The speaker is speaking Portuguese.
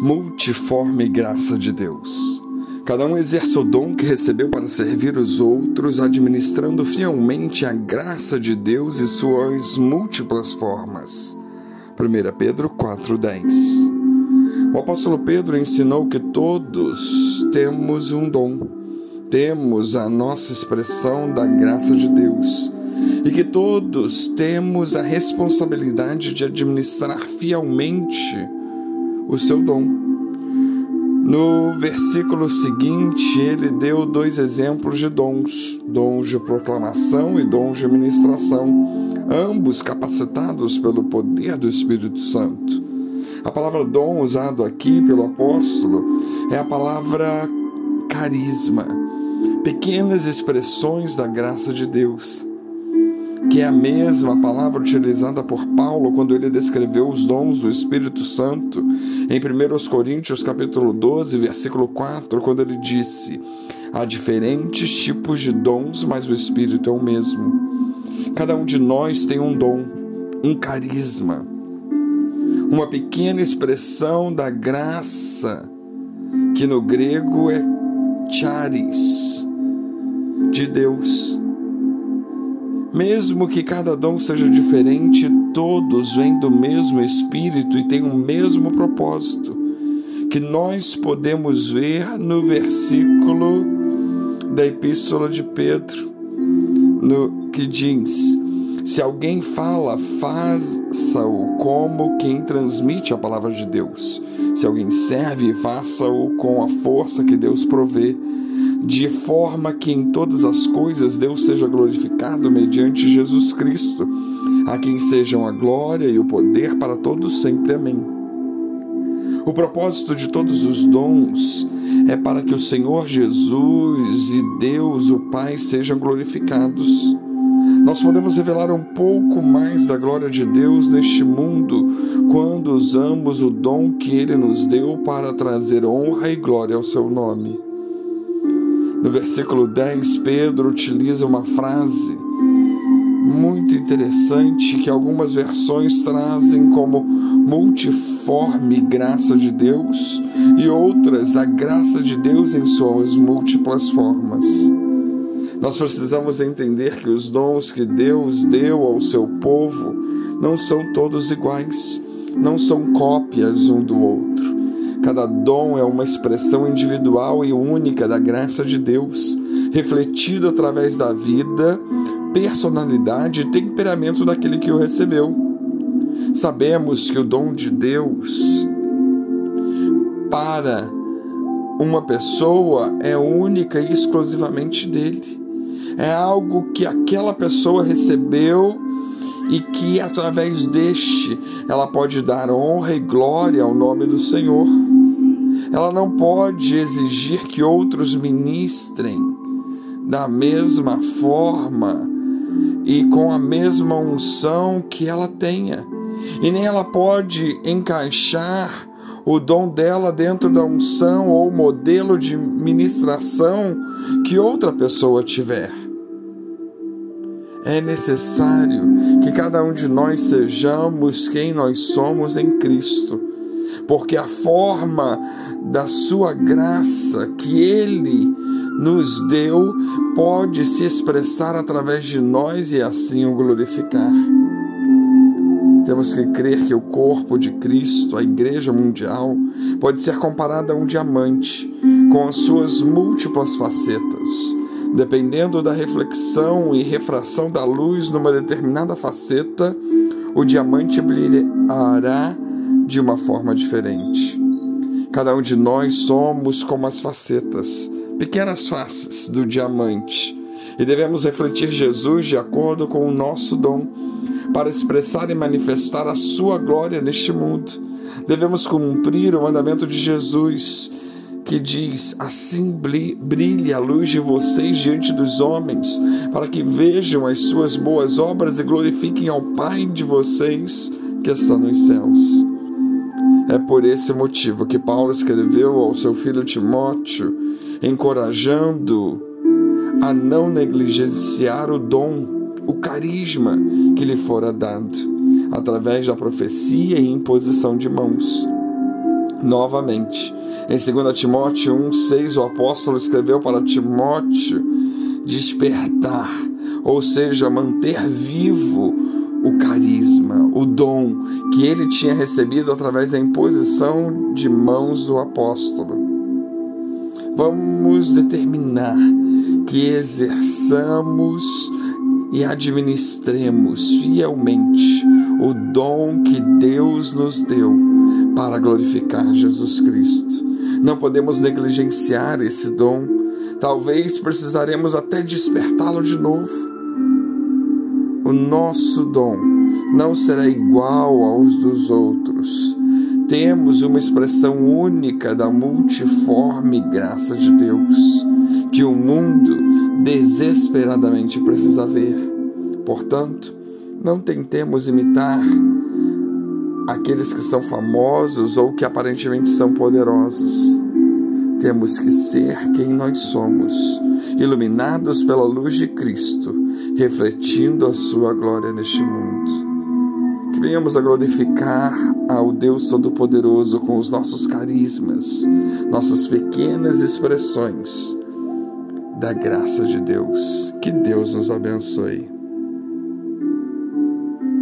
multiforme graça de Deus. Cada um exerce o dom que recebeu para servir os outros, administrando fielmente a graça de Deus e suas múltiplas formas. 1 Pedro 4,10 O apóstolo Pedro ensinou que todos temos um dom, temos a nossa expressão da graça de Deus e que todos temos a responsabilidade de administrar fielmente o seu dom. No versículo seguinte, ele deu dois exemplos de dons: dons de proclamação e dons de ministração, ambos capacitados pelo poder do Espírito Santo. A palavra dom usado aqui pelo apóstolo é a palavra carisma, pequenas expressões da graça de Deus que é a mesma palavra utilizada por Paulo quando ele descreveu os dons do Espírito Santo em 1 Coríntios capítulo 12, versículo 4, quando ele disse: Há diferentes tipos de dons, mas o Espírito é o mesmo. Cada um de nós tem um dom, um carisma, uma pequena expressão da graça, que no grego é charis, de Deus mesmo que cada dom seja diferente, todos vêm do mesmo Espírito e têm o mesmo propósito, que nós podemos ver no versículo da Epístola de Pedro, no que diz: Se alguém fala, faça-o como quem transmite a palavra de Deus. Se alguém serve, faça-o com a força que Deus provê de forma que em todas as coisas Deus seja glorificado mediante Jesus Cristo, a quem sejam a glória e o poder para todos sempre. Amém. O propósito de todos os dons é para que o Senhor Jesus e Deus, o Pai, sejam glorificados. Nós podemos revelar um pouco mais da glória de Deus neste mundo quando usamos o dom que Ele nos deu para trazer honra e glória ao Seu nome. No versículo 10, Pedro utiliza uma frase muito interessante que algumas versões trazem como multiforme graça de Deus e outras a graça de Deus em suas múltiplas formas. Nós precisamos entender que os dons que Deus deu ao seu povo não são todos iguais, não são cópias um do outro. Cada dom é uma expressão individual e única da graça de Deus, refletido através da vida, personalidade e temperamento daquele que o recebeu. Sabemos que o dom de Deus para uma pessoa é única e exclusivamente dele. É algo que aquela pessoa recebeu e que através deste ela pode dar honra e glória ao nome do Senhor. Ela não pode exigir que outros ministrem da mesma forma e com a mesma unção que ela tenha. E nem ela pode encaixar o dom dela dentro da unção ou modelo de ministração que outra pessoa tiver é necessário que cada um de nós sejamos quem nós somos em Cristo, porque a forma da Sua graça que Ele nos deu pode se expressar através de nós e assim o glorificar. Temos que crer que o corpo de Cristo, a Igreja Mundial, pode ser comparado a um diamante com as suas múltiplas facetas Dependendo da reflexão e refração da luz numa determinada faceta, o diamante brilhará de uma forma diferente. Cada um de nós somos como as facetas, pequenas faces do diamante, e devemos refletir Jesus de acordo com o nosso dom, para expressar e manifestar a sua glória neste mundo. Devemos cumprir o mandamento de Jesus que diz: Assim brilhe a luz de vocês diante dos homens, para que vejam as suas boas obras e glorifiquem ao Pai de vocês que está nos céus. É por esse motivo que Paulo escreveu ao seu filho Timóteo, encorajando a não negligenciar o dom, o carisma que lhe fora dado, através da profecia e imposição de mãos Novamente, em 2 Timóteo 1,6, o apóstolo escreveu para Timóteo despertar, ou seja, manter vivo o carisma, o dom que ele tinha recebido através da imposição de mãos do apóstolo. Vamos determinar que exerçamos e administremos fielmente o dom que Deus nos deu para glorificar Jesus Cristo. Não podemos negligenciar esse dom. Talvez precisaremos até despertá-lo de novo. O nosso dom não será igual aos dos outros. Temos uma expressão única da multiforme graça de Deus que o mundo desesperadamente precisa ver. Portanto, não tentemos imitar aqueles que são famosos ou que aparentemente são poderosos. Temos que ser quem nós somos, iluminados pela luz de Cristo, refletindo a sua glória neste mundo. Que venhamos a glorificar ao Deus Todo-Poderoso com os nossos carismas, nossas pequenas expressões da graça de Deus. Que Deus nos abençoe.